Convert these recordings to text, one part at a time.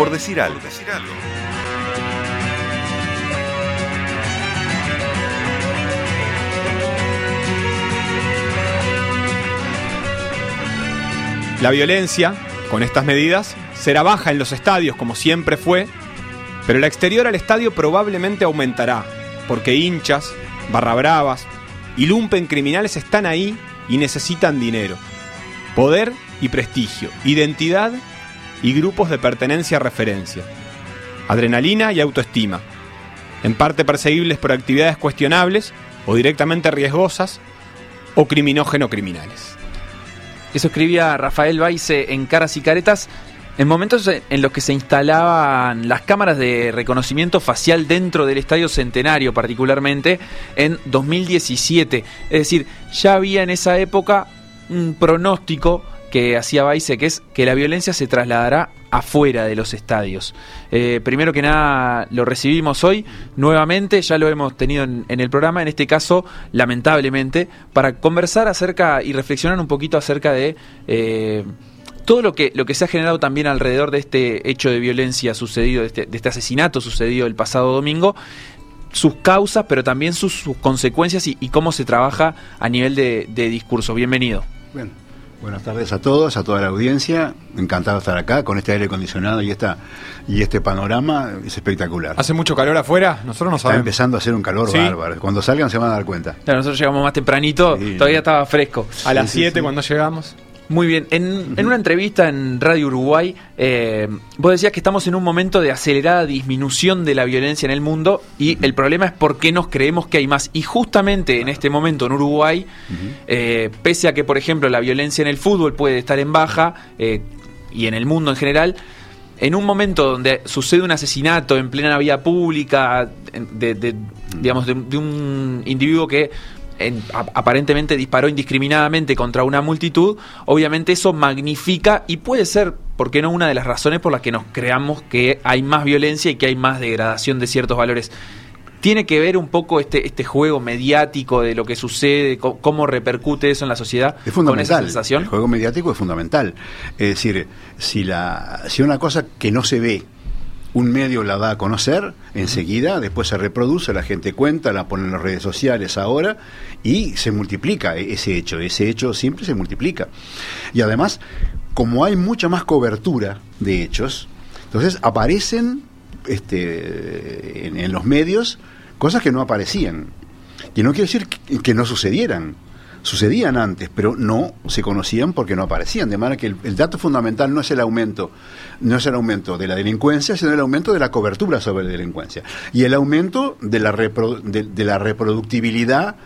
por decir algo. La violencia, con estas medidas, será baja en los estadios como siempre fue, pero el exterior al estadio probablemente aumentará, porque hinchas, barra bravas y lumpen criminales están ahí y necesitan dinero, poder y prestigio, identidad y grupos de pertenencia a referencia, adrenalina y autoestima, en parte perseguibles por actividades cuestionables o directamente riesgosas o criminógeno criminales. Eso escribía Rafael Baice en Caras y Caretas en momentos en los que se instalaban las cámaras de reconocimiento facial dentro del Estadio Centenario, particularmente en 2017. Es decir, ya había en esa época un pronóstico que hacía Baice, que es que la violencia se trasladará afuera de los estadios. Eh, primero que nada, lo recibimos hoy nuevamente, ya lo hemos tenido en, el programa, en este caso, lamentablemente, para conversar acerca y reflexionar un poquito acerca de... Eh, todo lo que, lo que se ha generado también alrededor de este hecho de violencia sucedido, de este, este asesinato sucedido el pasado domingo, sus causas, pero también sus, consecuencias y, cómo se trabaja a nivel de, de discurso. Bienvenido. Bueno, Buenas tardes a todos, a toda la audiencia. Encantado de estar acá con este aire acondicionado y esta y este panorama es espectacular. ¿Hace mucho calor afuera? Nosotros no sabemos. Está empezando a hacer un calor bárbaro. Cuando salgan se van a dar cuenta. nosotros llegamos más tempranito, todavía estaba fresco. A las 7 cuando llegamos. Muy bien, en, una entrevista en Radio Uruguay, eh, vos decías que estamos en un momento de acelerada disminución de la violencia en el mundo y el problema es por qué nos creemos que hay más. Y justamente en este momento en Uruguay, eh, pese a que, por ejemplo, la violencia en el fútbol puede estar en baja eh, y en el mundo en general, en un momento donde sucede un asesinato en plena vía pública de, digamos, de un individuo que aparentemente disparó indiscriminadamente contra una multitud, obviamente eso magnifica y puede ser, ¿por qué no?, una de las razones por las que nos creamos que hay más violencia y que hay más degradación de ciertos valores. ¿Tiene que ver un poco este, este juego mediático de lo que sucede, cómo, repercute eso en la sociedad? Es fundamental. El juego mediático es fundamental. Es decir, si, la, si una cosa que no se ve un medio la da a conocer enseguida, después se reproduce, la gente cuenta, la pone en las redes sociales ahora y se multiplica e-, ese hecho, ese hecho siempre se multiplica. Y además, como hay mucha más cobertura de hechos, entonces aparecen este, en, los medios cosas que no aparecían. Y no quiere decir que no sucedieran, sucedían antes, pero no se conocían porque no aparecían. De manera que el, dato fundamental no es el aumento, no es el aumento de la delincuencia, sino el aumento de la cobertura sobre la delincuencia. Y el aumento de la, de la reproductibilidad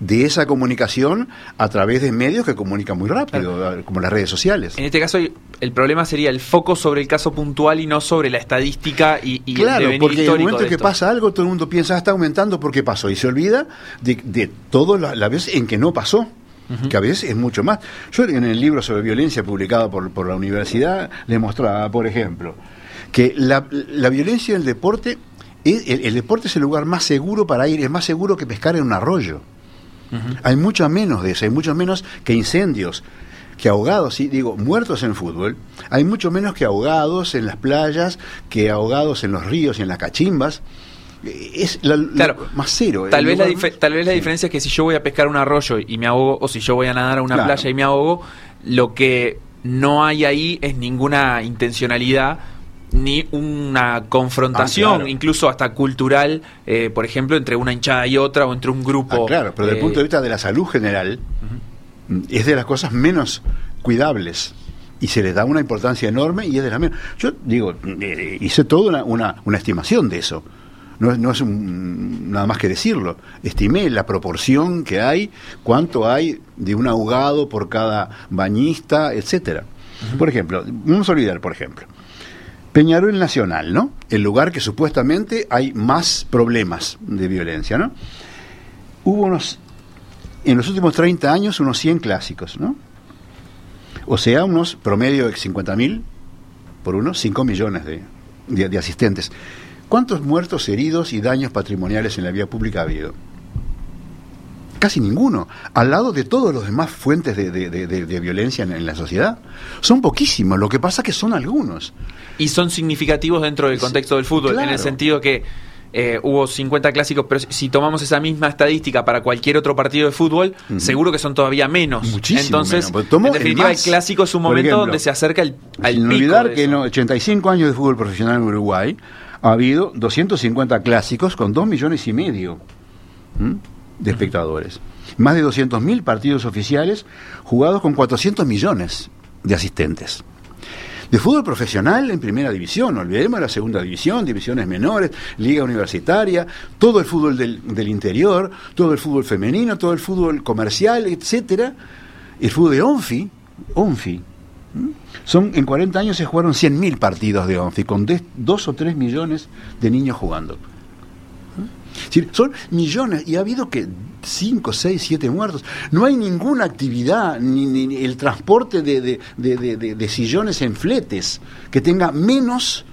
de esa comunicación a través de medios que comunican muy rápido, como las redes sociales. En este caso, el problema sería el foco sobre el caso puntual y no sobre la estadística y, y claro, porque en el momento que pasa algo, todo el mundo piensa, ah, está aumentando porque pasó, y se olvida de, de todo la, la vez en que no pasó. que a veces es mucho más. Yo en el libro sobre violencia publicado por, por la universidad le mostraba, por ejemplo, que la, la violencia en el deporte, el, el, deporte es el lugar más seguro para ir, es más seguro que pescar en un arroyo. Hay mucho menos de eso, hay mucho menos que incendios, que ahogados, sí, digo, muertos en fútbol, hay mucho menos que ahogados en las playas, que ahogados en los ríos y en las cachimbas. Es más cero. Tal vez, la tal vez la diferencia es que si yo voy a pescar un arroyo y me ahogo, o si yo voy a nadar a una playa y me ahogo, lo que no hay ahí es ninguna intencionalidad ni una confrontación, ah, incluso hasta cultural, eh, por ejemplo, entre una hinchada y otra o entre un grupo. Ah, claro, pero desde el punto de vista de la salud general, es de las cosas menos cuidables y se les da una importancia enorme y es de las menos. Yo digo, eh, hice toda una, una, estimación de eso. No, no es nada más que decirlo. Estimé la proporción que hay, cuánto hay de un ahogado por cada bañista, etcétera. Por ejemplo, vamos a olvidar, por ejemplo, Peñarol Nacional, ¿no? El lugar que supuestamente hay más problemas de violencia, ¿no? Hubo unos, en los últimos 30 años, unos 100 clásicos, ¿no? O sea, unos promedio de 50.000 por unos 5 millones de, asistentes. ¿Cuántos muertos, heridos y daños patrimoniales en la vía pública ha habido? Casi ninguno. Al lado de todos los demás fuentes de, de- de- violencia en, en la sociedad. Son poquísimos, lo que pasa que son algunos. Y son significativos dentro del contexto del fútbol, en el sentido que eh, hubo 50 clásicos, pero si- tomamos esa misma estadística para cualquier otro partido de fútbol, seguro que son todavía menos. Muchísimo Entonces, menos, en definitiva, el más. clásico es un momento ejemplo, donde se acerca el, al Sin pico olvidar que en eso. los 85 años de fútbol profesional en Uruguay ha habido 250 clásicos con 2 millones y medio ¿m? De espectadores. Más de 200.000 partidos oficiales jugados con 400 millones de asistentes. De fútbol profesional en primera división, no olvidemos la segunda división, divisiones menores, liga universitaria, todo el fútbol del, del interior, todo el fútbol femenino, todo el fútbol comercial, etcétera. El fútbol de Onfi, Onfi, son en 40 años se jugaron 100.000 partidos de Onfi con 2 o 3 millones de niños jugando. Es decir, son millones y ha habido que 5, 6, 7 muertos. No hay ninguna actividad, ni, ni- el transporte de, de- de- de- sillones en fletes que tenga menos,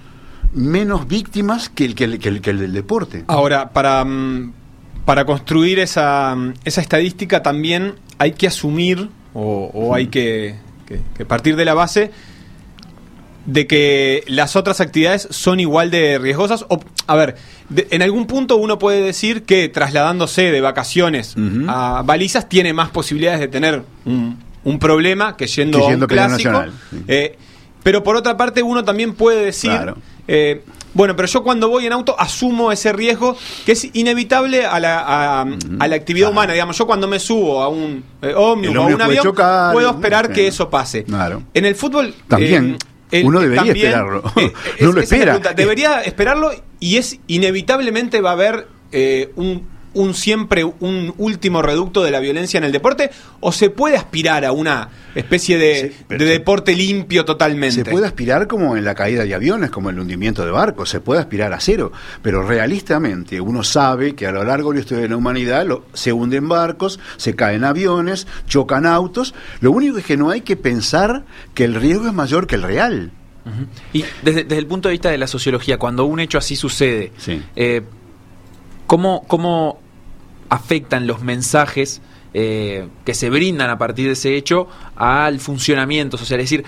menos víctimas que el, que el- que el- que el del deporte. Ahora, para, mm, para construir esa, esa estadística también hay que asumir o, o hay que- que partir de la base de que las otras actividades son igual de riesgosas. O, a ver, de- en algún punto uno puede decir que trasladándose de vacaciones a balizas tiene más posibilidades de tener un, un problema que yendo, Que a yendo un a clásico. Nacional, sí. Eh, pero por otra parte uno también puede decir... Claro. eh, bueno, pero yo cuando voy en auto asumo ese riesgo que es inevitable a la, a, a la actividad Claro. humana. Digamos, yo cuando me subo a un eh, ómnibus o a un avión, chocar, puedo esperar que eso pase. Claro. En el fútbol... También. Eh, el- Uno debería también, esperarlo. eh, No es- esa es lo espera. pregunta. Debería esperarlo y es inevitablemente va a haber eh, un, un siempre un último reducto de la violencia en el deporte o se puede aspirar a una especie de, Sí, se- deporte limpio totalmente. Se puede aspirar como en la caída de aviones, como en el hundimiento de barcos, se puede aspirar a cero, pero realistamente uno sabe que a lo largo de la historia de la humanidad lo- se hunden barcos, se caen aviones, chocan autos, lo único es que no hay que pensar que el riesgo es mayor que el real. Y desde, desde el punto de vista de la sociología, cuando un hecho así sucede, Sí. eh, ¿cómo, ¿cómo afectan los mensajes eh, que se brindan a partir de ese hecho al funcionamiento social? Es decir,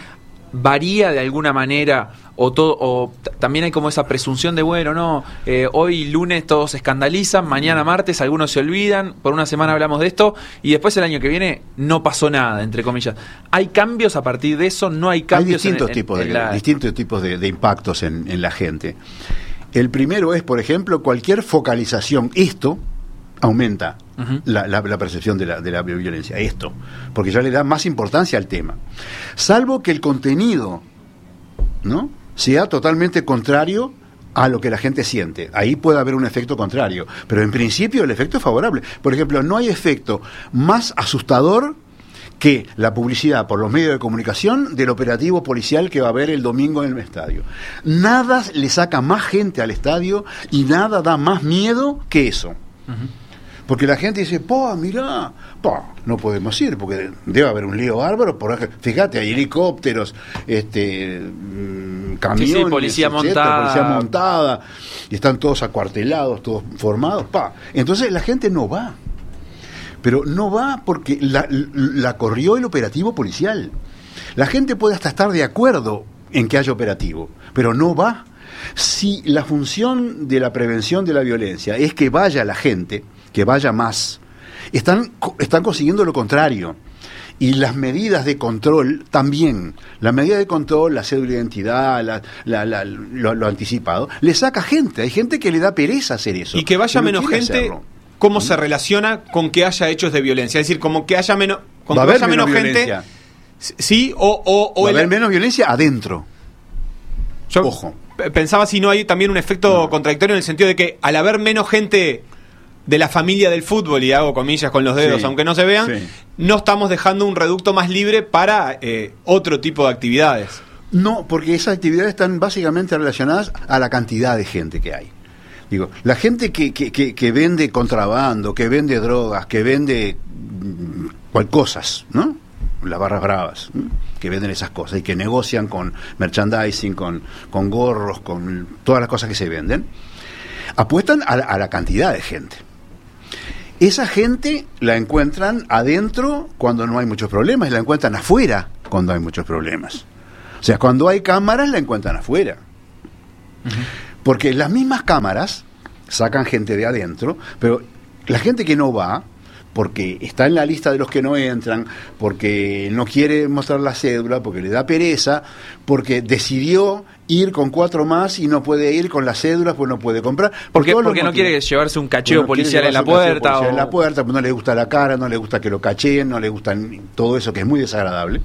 ¿varía de alguna manera o, todo, o también hay como esa presunción de, bueno, no, eh, hoy lunes todos se escandalizan, mañana martes algunos se olvidan, por una semana hablamos de esto y después el año que viene no pasó nada, entre comillas. ¿Hay cambios a partir de eso? ¿No hay Hay cambios? en- distintos en- tipos, en de, la- distintos tipos de, de impactos en la gente. El primero es, por ejemplo, cualquier focalización. Esto aumenta la, la- la percepción de la, de la violencia. Esto. Porque ya le da más importancia al tema. Salvo que el contenido ¿no? sea totalmente contrario a lo que la gente siente. Ahí puede haber un efecto contrario. Pero en principio el efecto es favorable. Por ejemplo, no hay efecto más asustador que la publicidad por los medios de comunicación del operativo policial que va a haber el domingo en el estadio. Nada le saca más gente al estadio y nada da más miedo que eso. Porque la gente dice, pa, mirá, pa, no podemos ir, porque debe haber un lío bárbaro. Por, fíjate, hay helicópteros, este, mm, camiones, policía etcétera, montada. policía montada, y están todos acuartelados, todos formados, pa. Entonces la gente no va. Pero no va porque la, la corrió el operativo policial. La gente puede hasta estar de acuerdo en que haya operativo, pero no va. Si la función de la prevención de la violencia es que vaya la gente, que vaya más, están, están consiguiendo lo contrario. Y las medidas de control también. La medida de control, la cédula de identidad, la- la- la- lo, lo anticipado, le saca gente. Hay gente que le da pereza hacer eso. Y que vaya no menos gente, hacerlo. ¿cómo se relaciona con que haya hechos de violencia? Es decir, como que haya menos, con Va que haber vaya menos, menos gente, violencia. sí, o, o, o Va el- haber menos violencia adentro. yo ojo. Pensaba si no hay también un efecto contradictorio en el sentido de que al haber menos gente de la familia del fútbol, y hago comillas con los dedos, Sí, aunque no se vean, sí. no estamos dejando un reducto más libre para eh, otro tipo de actividades. No, porque esas actividades están básicamente relacionadas a la cantidad de gente que hay. Digo, la gente que, que, que, que vende contrabando, que vende drogas, que vende mm, cual cosas, ¿no? Las barras bravas, ¿no? que venden esas cosas y que negocian con merchandising, con, con gorros, con todas las cosas que se venden, apuestan a, la- a la cantidad de gente. Esa gente la encuentran adentro cuando no hay muchos problemas y la encuentran afuera cuando hay muchos problemas. O sea, cuando hay cámaras la encuentran afuera. Porque las mismas cámaras sacan gente de adentro, pero la gente que no va, porque está en la lista de los que no entran, porque no quiere mostrar la cédula, porque le da pereza, porque decidió ir con cuatro más y no puede ir con la cédula, pues no puede comprar. Porque, porque no quiere llevarse un cacheo policial en la puerta. En la puerta, pues no le gusta la cara, no le gusta que lo cacheen, no le gusta todo eso que es muy desagradable,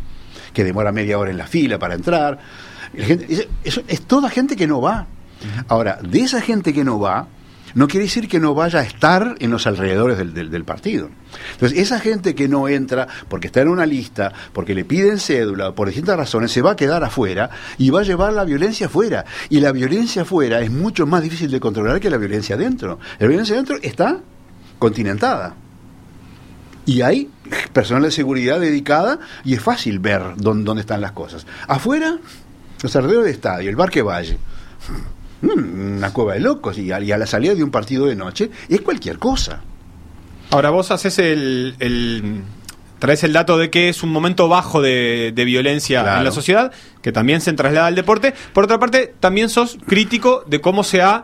que demora media hora en la fila para entrar. eso, es toda gente que no va. Ahora, de esa gente que no va, no quiere decir que no vaya a estar en los alrededores del, partido. Entonces, esa gente que no entra porque está en una lista, porque le piden cédula, por distintas razones, se va a quedar afuera y va a llevar la violencia afuera. Y la violencia afuera es mucho más difícil de controlar que la violencia adentro. La violencia adentro está continentada. Y hay personal de seguridad dedicada y es fácil ver dónde, están las cosas. Afuera, los alrededores del estadio, el Barque Valle una cueva de locos y a, la salida de un partido de noche es cualquier cosa. Ahora vos haces el, el traes el dato de que es un momento bajo de, violencia en la sociedad, que también se traslada al deporte. Por otra parte, también sos crítico de cómo se ha,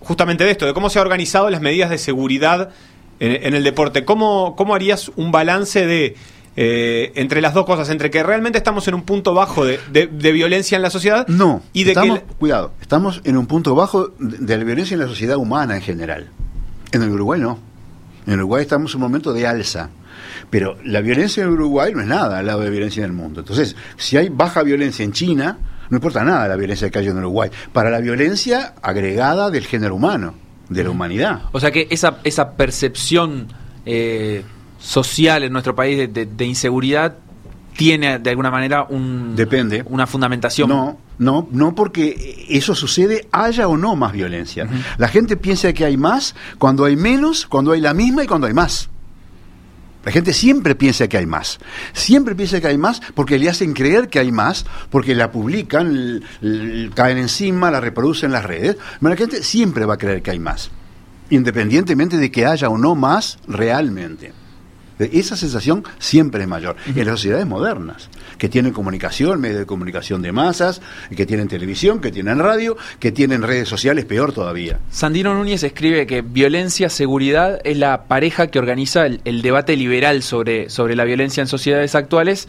justamente de esto, de cómo se ha organizado las medidas de seguridad en, en el deporte. ¿Cómo, ¿Cómo harías un balance de eh, entre las dos cosas, entre que realmente estamos en un punto bajo de, violencia en la sociedad. No, y de que... cuidado, estamos en un punto bajo de, la violencia en la sociedad humana en general. En el Uruguay no. En el Uruguay estamos en un momento de alza. Pero la violencia en Uruguay no es nada al lado de violencia en el mundo. Entonces, si hay baja violencia en China, no importa nada la violencia que hay en Uruguay. Para la violencia agregada del género humano, de la humanidad. O sea que esa, esa percepción eh, social en nuestro país de, inseguridad tiene de alguna manera un depende una fundamentación no no no porque eso sucede haya o no más violencia la gente piensa que hay más cuando hay menos cuando hay la misma y cuando hay más la gente siempre piensa que hay más. Siempre piensa que hay más porque le hacen creer que hay más, porque la publican, caen encima, la reproducen en las redes. Pero la gente siempre va a creer que hay más, independientemente de que haya o no más realmente. Esa sensación siempre es mayor. En las sociedades modernas, que tienen comunicación, medios de comunicación de masas, que tienen televisión, que tienen radio, que tienen redes sociales, peor todavía. Sandino Núñez escribe que violencia, seguridad es la pareja que organiza el, el debate liberal sobre, sobre la violencia en sociedades actuales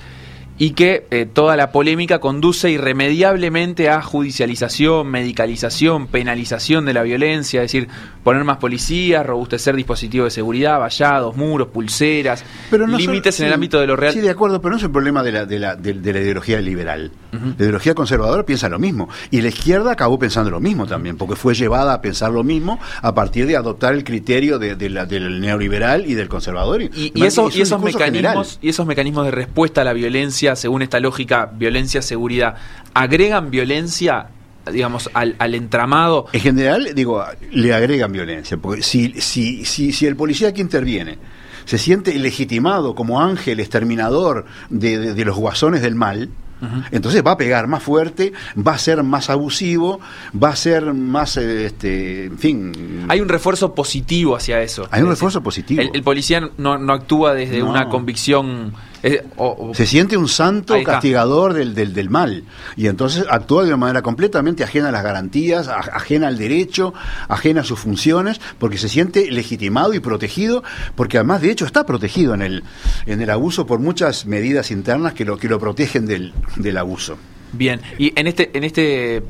y que eh, toda la polémica conduce irremediablemente a judicialización, medicalización, penalización de la violencia, es decir, poner más policías, robustecer dispositivos de seguridad, vallados, muros, pulseras, límites en el ámbito de lo real. Sí, de acuerdo, pero no es el problema de la, de la, de, la ideología liberal. La ideología conservadora piensa lo mismo y la izquierda acabó pensando lo mismo también, porque fue llevada a pensar lo mismo a partir de adoptar el criterio de, la, del neoliberal y del conservador. Y, y, eso, y esos mecanismos y esos mecanismos de respuesta a la violencia según esta lógica, violencia-seguridad, agregan violencia digamos, al, al, entramado? En general, digo, le agregan violencia, porque si, si, si, si el policía que interviene se siente legitimado como ángel exterminador de, de los guasones del mal, entonces va a pegar más fuerte, va a ser más abusivo, va a ser más, este, en fin. Hay un refuerzo positivo hacia eso. Hay un refuerzo positivo. El, policía no, no, actúa desde una convicción. Eh, se siente un santo castigador del, del, del, mal. Y entonces actúa de una manera completamente ajena a las garantías, ajena al derecho, ajena a sus funciones, porque se siente legitimado y protegido, porque además de hecho está protegido en el, en el abuso por muchas medidas internas que lo, que lo protegen del, del abuso. Bien, y en este, en este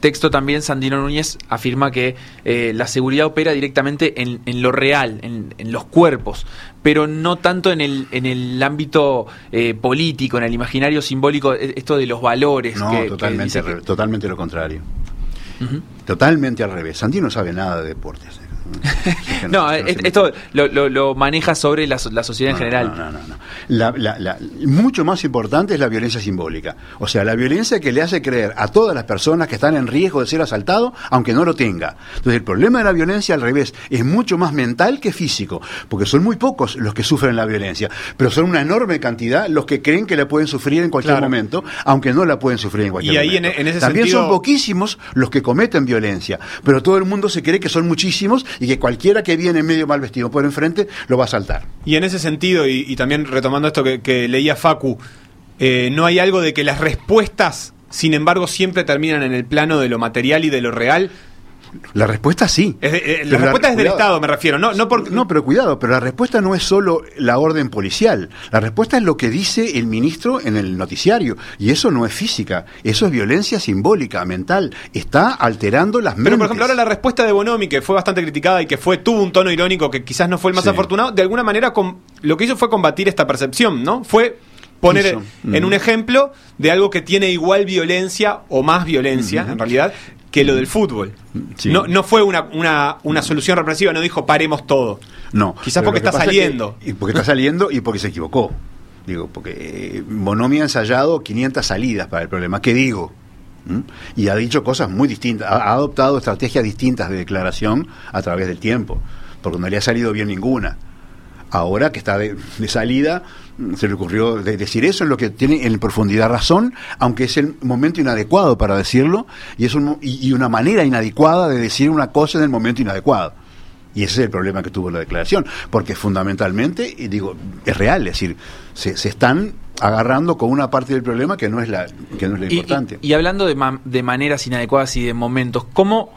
texto también Sandino Núñez afirma que eh, la seguridad opera directamente en, en lo real, en, en, los cuerpos, pero no tanto en el, en el ámbito eh, político, en el imaginario simbólico, e, esto de los valores. No, totalmente, totalmente lo contrario. Totalmente al revés. Sandino no sabe nada de deportes. No, esto lo, maneja sobre la, sociedad en general. No, no, no. mucho más importante es la violencia simbólica. O sea, la violencia que le hace creer a todas las personas que están en riesgo de ser asaltado, aunque no lo tenga. Entonces, el problema de la violencia al revés es mucho más mental que físico, porque son muy pocos los que sufren la violencia, pero son una enorme cantidad los que creen que la pueden sufrir en cualquier momento, aunque no la pueden sufrir en cualquier y ahí momento. También son poquísimos los que cometen violencia, pero todo el mundo se cree que son muchísimos y que cualquiera que viene medio mal vestido por enfrente lo va a saltar. Y en ese sentido, y, también retomando esto que, que leía Facu, eh, no hay algo de que las respuestas, sin embargo, siempre terminan en el plano de lo material y de lo real. La respuesta sí. Es de- eh, la Pero respuesta es del cuidado. Estado, me refiero. No, no porque, No, pero cuidado, pero la respuesta no es solo la orden policial. La respuesta es lo que dice el ministro en el noticiario. Y eso no es física, eso es violencia simbólica, mental. Está alterando las Pero, mentes. por ejemplo, ahora la respuesta de Bonomi, que fue bastante criticada y que fue tuvo un tono irónico que quizás no fue el más Sí. afortunado, de alguna manera com- lo que hizo fue combatir esta percepción, ¿no? Fue poner en Mm. un ejemplo de algo que tiene igual violencia o más violencia, en realidad, que lo del fútbol. Sí. No, no fue una, una, una solución represiva, no dijo paremos todo. No. Quizás porque está pasa es que- saliendo. y porque está saliendo y porque se equivocó. Digo, porque eh, Bonomi ha ensayado 500 salidas para el problema. ¿Qué digo? ¿Mm? Y ha dicho cosas muy distintas. Ha, ha adoptado estrategias distintas de declaración a través del tiempo. Porque no le ha salido bien ninguna. Ahora que está de, de salida, se le ocurrió de- decir eso en lo que tiene en profundidad razón, aunque es el momento inadecuado para decirlo y es un y, y una manera inadecuada de decir una cosa en el momento inadecuado. Y ese es el problema que tuvo la declaración, porque fundamentalmente, y digo, es real, es decir, se, se están agarrando con una parte del problema que no es la, que no es la Y- importante. Y, y hablando de, ma- de maneras inadecuadas y de momentos, ¿cómo,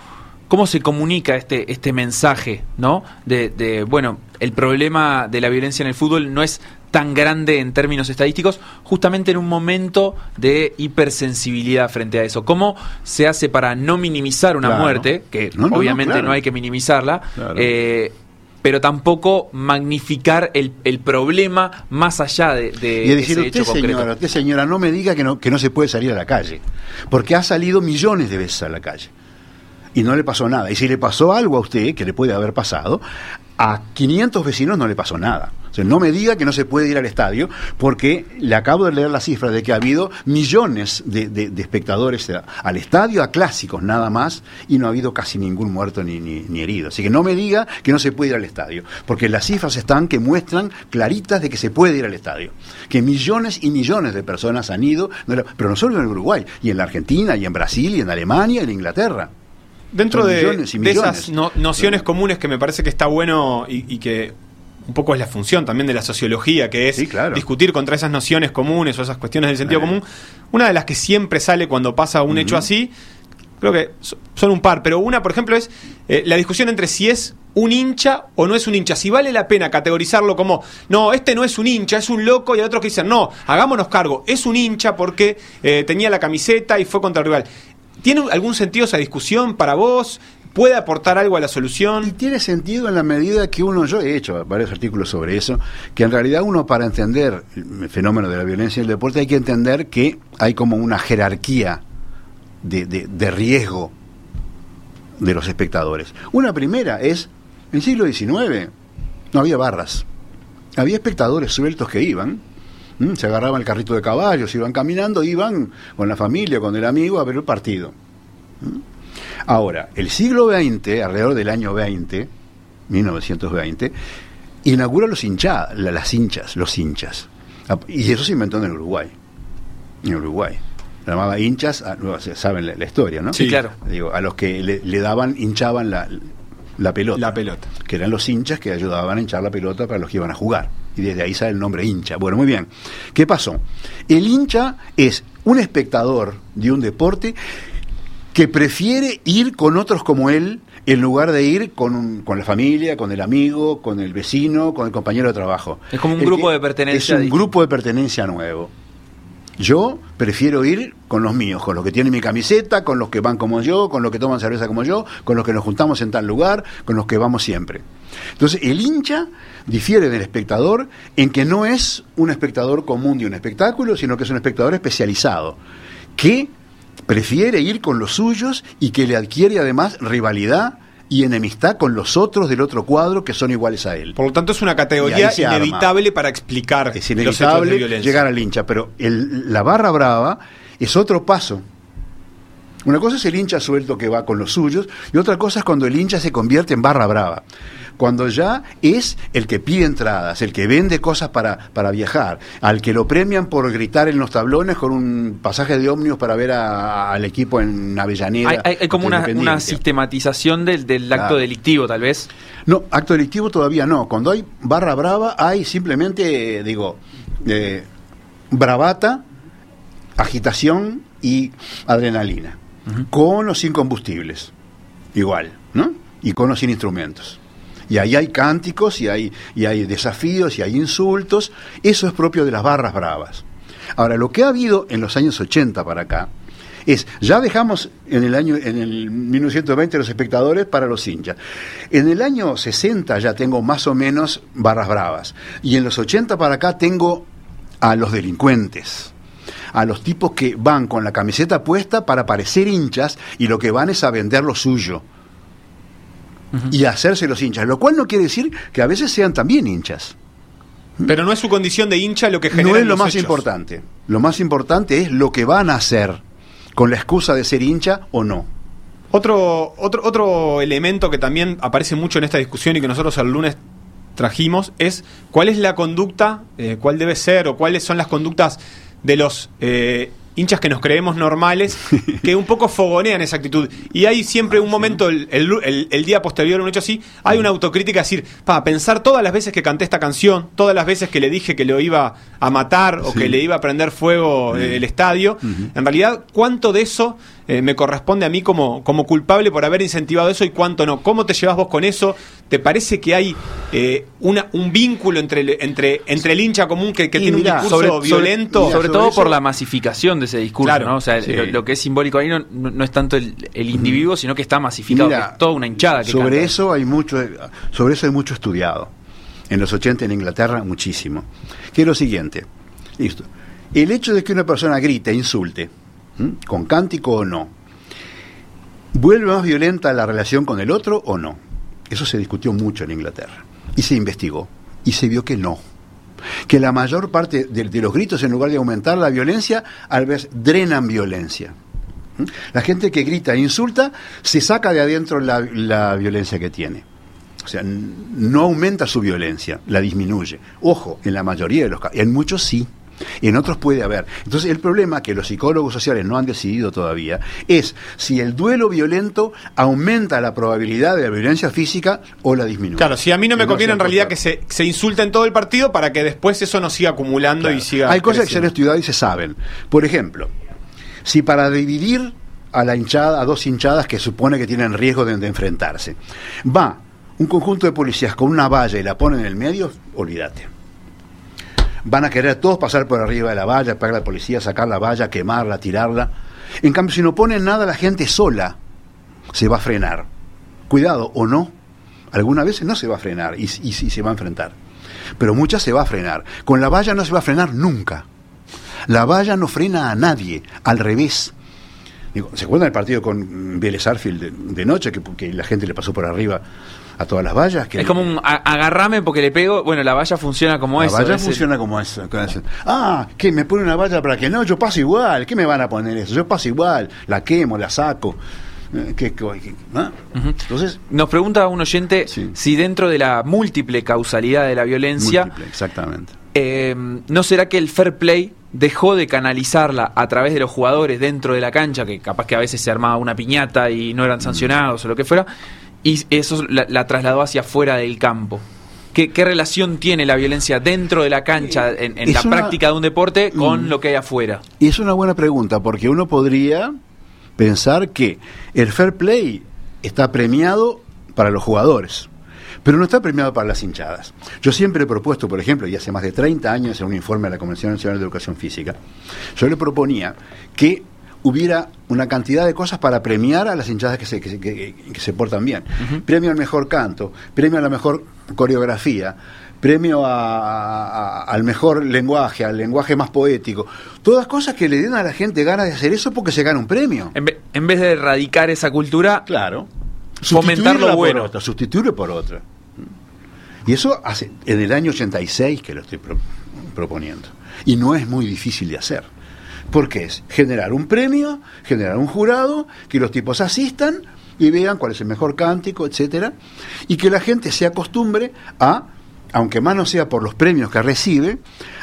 cómo se comunica este, este mensaje, ¿no? De, de, bueno, el problema de la violencia en el fútbol no es tan grande en términos estadísticos, justamente en un momento de hipersensibilidad frente a eso. ¿Cómo se hace para no minimizar una Claro. muerte, que No, no, no, obviamente no, claro. hay que minimizarla, Claro. eh, pero tampoco magnificar el, el problema más allá de, de y decir, ese usted hecho concreto? señora, usted señora, no me diga que no, que no se puede salir a la calle, porque ha salido millones de veces a la calle y no le pasó nada. Y si le pasó algo a usted, que le puede haber pasado, a 500 vecinos no le pasó nada. O sea, no me diga que no se puede ir al estadio, porque le acabo de leer la cifra de que ha habido millones de, de- de espectadores al estadio, a clásicos nada más, y no ha habido casi ningún muerto ni, ni- ni herido. Así que no me diga que no se puede ir al estadio, porque las cifras están que muestran claritas de que se puede ir al estadio. Que millones y millones de personas han ido, pero no solo en el Uruguay, y en la Argentina, y en Brasil, y en Alemania, y en Inglaterra. Dentro de, millones de esas no- nociones comunes que me parece que está bueno y, y que un poco es la función también de la sociología, que es Sí, claro. discutir contra esas nociones comunes o esas cuestiones del sentido Eh. común. Una de las que siempre sale cuando pasa un hecho así, creo que so- son un par, pero una, por ejemplo, es eh, la discusión entre si es un hincha o no es un hincha. Si vale la pena categorizarlo como, no, este no es un hincha, es un loco, y hay otros que dicen, no, hagámonos cargo, es un hincha porque eh, tenía la camiseta y fue contra el rival. ¿Tiene algún sentido esa discusión para vos? ¿Puede aportar algo a la Y solución? tiene sentido en la medida que uno, yo he hecho varios artículos sobre eso, que en realidad uno para entender el fenómeno de la violencia en el deporte hay que entender que hay como una jerarquía de, de- riesgo de los espectadores. Una primera es, en el siglo XIX no había barras, había espectadores sueltos que iban, se agarraban el carrito de caballos, iban caminando, iban con la familia, con el amigo a ver el partido. Ahora, el siglo XX, alrededor del año 20, 1920, inaugura los hincha, la- las hinchas, los hinchas. Ah, Y eso se inventó en el Uruguay. En Uruguay. Se llamaba hinchas, a- no, se- saben la, la historia, ¿no? Sí, claro. Digo, a los que le, le daban, hinchaban la, la pelota. La pelota. Que eran los hinchas que ayudaban a hinchar la pelota para los que iban a jugar. Y desde ahí sale el nombre hincha. Bueno, muy bien. ¿Qué pasó? El hincha es un espectador de un deporte que prefiere ir con otros como él en lugar de ir con, un- con la familia, con el amigo, con el vecino, con el compañero de trabajo. Es como un El grupo de pertenencia Es un grupo de pertenencia nuevo. Yo prefiero ir con los míos, con los que tienen mi camiseta, con los que van como yo, con los que toman cerveza como yo, con los que nos juntamos en tal lugar, con los que vamos siempre. Entonces, el hincha difiere del espectador en que no es un espectador común de un espectáculo, sino que es un espectador especializado, que prefiere ir con los suyos y que le adquiere además rivalidad y enemistad con los otros del otro cuadro que son iguales a él. Por lo tanto, es una categoría arma. inevitable para explicar Es los de inevitable violencia. llegar al hincha, pero el- la barra brava es otro paso. Una cosa es el hincha suelto que va con los suyos y otra cosa es cuando el hincha se convierte en barra brava. Cuando ya es el que pide entradas, el que vende cosas para, para viajar, al que lo premian por gritar en los tablones con un pasaje de ómnibus para ver a- al equipo en Avellaneda. Hay, hay- hay como una, sistematización del, del acto delictivo, tal vez. No, acto delictivo todavía no. Cuando hay barra brava, hay simplemente, digo, eh, bravata, agitación y adrenalina. Con o sin combustibles. Igual, ¿no? Y con o sin instrumentos. Y ahí hay cánticos, y hay, y hay desafíos, y hay insultos. Eso es propio de las barras bravas. Ahora, lo que ha habido en los años 80 para acá es, ya dejamos en el año, en el 1920 los espectadores para los hinchas. En el año 60 ya tengo más o menos barras bravas. Y en los 80 para acá tengo a los delincuentes. A los tipos que van con la camiseta puesta para parecer hinchas y lo que van es a vender lo suyo. Y hacerse los hinchas. Lo cual no quiere decir que a veces sean también hinchas. Pero no es su condición de hincha lo que genera. No es lo más hechos. importante. Lo más importante es lo que van a hacer con la excusa de ser hincha o no. Otro, otro, otro elemento que también aparece mucho en esta discusión y que nosotros el lunes trajimos es cuál es la conducta, eh, cuál debe ser o cuáles son las conductas de los eh, hinchas que nos creemos normales que un poco fogonean esa actitud. Y hay siempre un momento, el, el- el- el día posterior a un hecho así, hay una autocrítica, decir, para pensar todas las veces que canté esta canción, todas las veces que le dije que lo iba a matar o Sí. que le iba a prender fuego eh, el estadio, en realidad, ¿cuánto de eso eh, me corresponde a mí como, como culpable por haber incentivado eso y cuánto no? ¿Cómo te llevas vos con eso? ¿Te parece que hay eh, una, un vínculo entre el, entre, entre el hincha común que, tiene mirá, un discurso sobre- violento? Sobre, Sobre todo por la masificación de ese discurso, Claro, ¿no? O sea, sí. lo, lo que es simbólico ahí no, no- es tanto el, el individuo, sino que está masificado, que es toda una hinchada que sobre canta. eso hay mucho sobre eso hay mucho estudiado en los 80 en Inglaterra muchísimo que es lo siguiente listo el hecho de que una persona grite insulte con cántico o no vuelve más violenta la relación con el otro o no eso se discutió mucho en Inglaterra. Y se investigó. Y se vio que no. Que la mayor parte de, los gritos en lugar de aumentar la violencia al vez drenan violencia. La gente que grita e insulta se saca de adentro la, la violencia que tiene. O sea, no aumenta su violencia, la disminuye. Ojo, en la mayoría de los casos, en muchos sí, en otros puede haber. Entonces, el problema que los psicólogos sociales no han decidido todavía es si el duelo violento aumenta la probabilidad de la violencia física o la disminuye. Claro, si a mí no me Que conviene en realidad que se, se insulte en todo el partido para que después eso no siga acumulando y siga. Hay cosas que se han estudiado y se saben. Por ejemplo, si para dividir a la hinchada, a dos hinchadas que supone que tienen riesgo de, de enfrentarse, va un conjunto de policías con una valla y la ponen en el medio, olvídate. Van a querer todos pasar por arriba de la valla, pegar a la policía, sacar la valla, quemarla, tirarla. En cambio, si no ponen nada, la gente sola se va a frenar. Cuidado, o no. Algunas veces no se va a frenar y, y, y se va a enfrentar. Pero muchas se va a frenar. Con la valla no se va a frenar nunca. La valla no frena a nadie, al revés. Digo, ¿Se acuerdan del partido con Vélez Arfield de, de noche, que la gente le pasó por arriba a todas las vallas? Que Es como un agarrame porque le pego. Bueno, la valla funciona como la eso. valla es el- funciona como eso. Ah, ¿qué? ¿Me pone una valla para que no? Yo paso igual. ¿Qué me van a poner eso? Yo paso igual. La quemo, la saco. Eh, ¿Qué, qué- qué- ah? Entonces, Nos pregunta un oyente Sí. si dentro de la múltiple causalidad de la violencia, múltiple, exactamente. eh, ¿no será que el fair play dejó de canalizarla a través de los jugadores dentro de la cancha, que capaz que a veces se armaba una piñata y no eran Mm. sancionados o lo que fuera, y eso la, la trasladó hacia afuera del campo? ¿Qué, qué relación tiene la violencia dentro de la cancha, en, en la una- práctica de un deporte, con Mm. lo que hay afuera? Y es una buena pregunta, porque uno podría pensar que el fair play está premiado para los jugadores, pero no está premiado para las hinchadas. Yo siempre he propuesto, por ejemplo, y hace más de 30 años en un informe de la Convención Nacional de Educación Física, yo le proponía que hubiera una cantidad de cosas para premiar a las hinchadas que se, que, se- que- que se portan bien. Premio al mejor canto, premio a la mejor coreografía, premio a- a- al mejor lenguaje, al lenguaje más poético. Todas cosas que le den a la gente ganas de hacer eso porque se gana un premio. En, ve- en vez de erradicar esa cultura, Claro. Fomentar lo bueno. Por sustituirlo por otra. Y eso hace en el año 86 que lo estoy pro- proponiendo. Y no es muy difícil de hacer. Porque es generar un premio, generar un jurado, que los tipos asistan y vean cuál es el mejor cántico, etcétera, y que la gente se acostumbre a, aunque más no sea por los premios que recibe,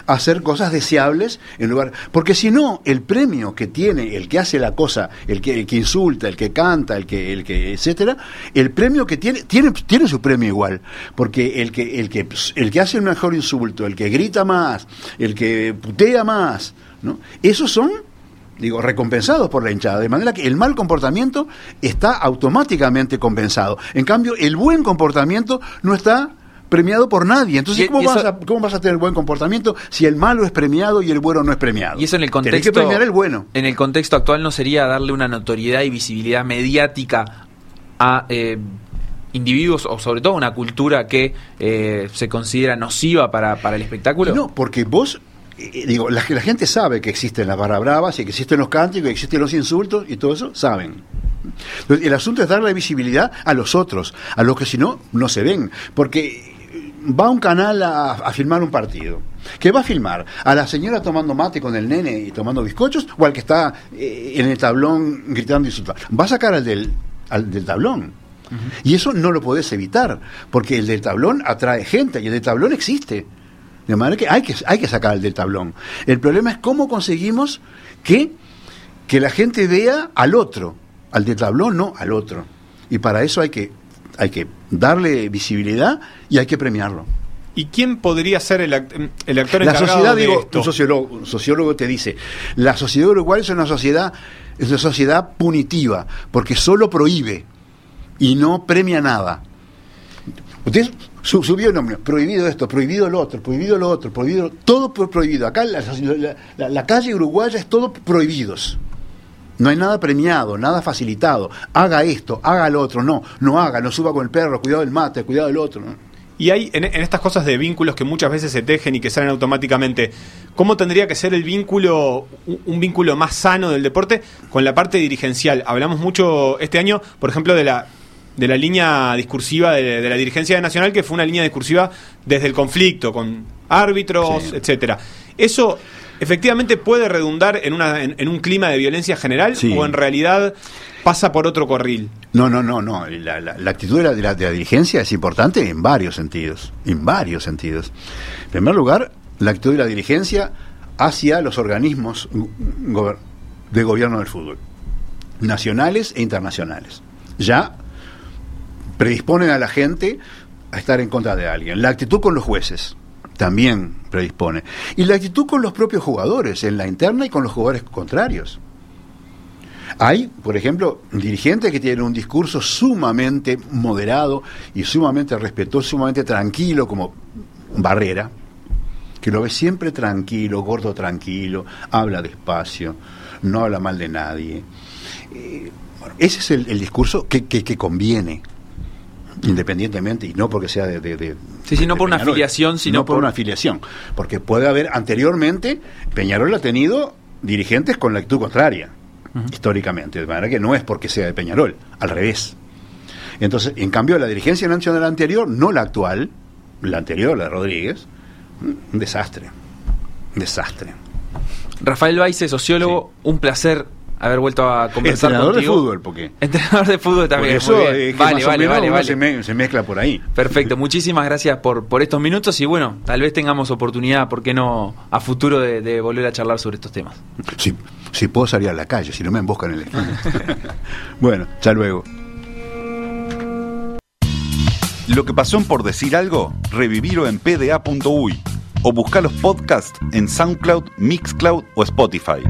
hacer cosas deseables en lugar. Porque si no, el premio que tiene el que hace la cosa, el que, el que insulta, el que canta, el que, el que, etcétera, el premio que tiene, tiene, tiene su premio igual. Porque el que, el que, el que hace un mejor insulto, el que grita más, el que putea más, ¿no? Esos son digo, recompensados por la hinchada, de manera que el mal comportamiento está automáticamente compensado. En cambio, el buen comportamiento no está premiado por nadie. Entonces, ¿cómo, vas a, ¿cómo vas a tener buen comportamiento si el malo es premiado y el bueno no es premiado? Y eso en el contexto. que premiar el bueno. En el contexto actual no sería darle una notoriedad y visibilidad mediática a. Eh, individuos o sobre todo una cultura que eh, se considera nociva para, para el espectáculo? No, porque vos eh, digo, la, la, gente sabe que existen las barras bravas y que existen los cánticos, que existen los insultos y todo eso, saben. el asunto es darle visibilidad a los otros, a los que si no, no se ven. Porque va un canal a, filmar un partido. ¿Qué va a filmar? ¿A la señora tomando mate con el nene y tomando bizcochos? ¿O al que está eh, en el tablón gritando y insultando? Va a sacar al del, al del tablón. Y eso no lo podés evitar, porque el del tablón atrae gente y el del tablón existe. De manera que hay que, hay que sacar el del tablón. El problema es cómo conseguimos que, que la gente vea al otro. Al del tablón, no al otro. Y para eso hay que, hay que darle visibilidad y hay que premiarlo. ¿Y quién podría ser el, el actor la sociedad, digo, Un, sociólogo, un sociólogo te dice, la sociedad uruguaya es una sociedad, es una sociedad punitiva, porque solo prohíbe y no premia nada. Ustedes subió el nombre, prohibido esto, prohibido lo otro, prohibido lo otro, prohibido, todo prohibido. Acá la, la, calle uruguaya es todo prohibidos. No hay nada premiado, nada facilitado. Haga esto, haga lo otro. No, no haga, no suba con el perro, cuidado del mate, cuidado del otro. Y hay en, estas cosas de vínculos que muchas veces se tejen y que salen automáticamente, ¿cómo tendría que ser el vínculo, un vínculo más sano del deporte con la parte dirigencial? Hablamos mucho este año, por ejemplo, de la de la línea discursiva de, la dirigencia nacional, que fue una línea discursiva desde el conflicto, con árbitros, etcétera. Eso efectivamente puede redundar en, una, en, un clima de violencia general o en realidad pasa por otro corril. No, no, no, no. La, la, actitud de la, de la, dirigencia es importante en varios sentidos, en varios sentidos. En primer lugar, la actitud de la dirigencia hacia los organismos de gobierno del fútbol, nacionales e internacionales. Ya predisponen a la gente a estar en contra de alguien. La actitud con los jueces también predispone. Y la actitud con los propios jugadores, en la interna y con los jugadores contrarios. Hay, por ejemplo, dirigentes que tienen un discurso sumamente moderado y sumamente respetuoso, sumamente tranquilo, como Barrera, que lo ve siempre tranquilo, gordo tranquilo, habla despacio, no habla mal de nadie. Eh, ese es el, discurso que, que conviene independientemente y no porque sea de, sí, sí, no por una afiliación, sino no por, una afiliación, porque puede haber anteriormente Peñarol ha tenido dirigentes con la actitud contraria históricamente, de manera que no es porque sea de Peñarol, al revés. Entonces, en cambio, la dirigencia nacional anterior, no la actual, la anterior, la de Rodríguez, un desastre, un desastre. Rafael Baice, sociólogo, un placer haber vuelto a conversar Entrenador de fútbol, porque Entrenador de fútbol también. eso vale, vale, vale, vale. Se, mezcla por ahí. Perfecto, muchísimas gracias por, por estos minutos y bueno, tal vez tengamos oportunidad, ¿por qué no, a futuro de, volver a charlar sobre estos temas? Sí, si puedo salir a la calle, si no me emboscan en el bueno, hasta luego. Lo que pasó en Por Decir Algo, revivirlo en pda.uy o buscar los podcasts en SoundCloud, Mixcloud o Spotify.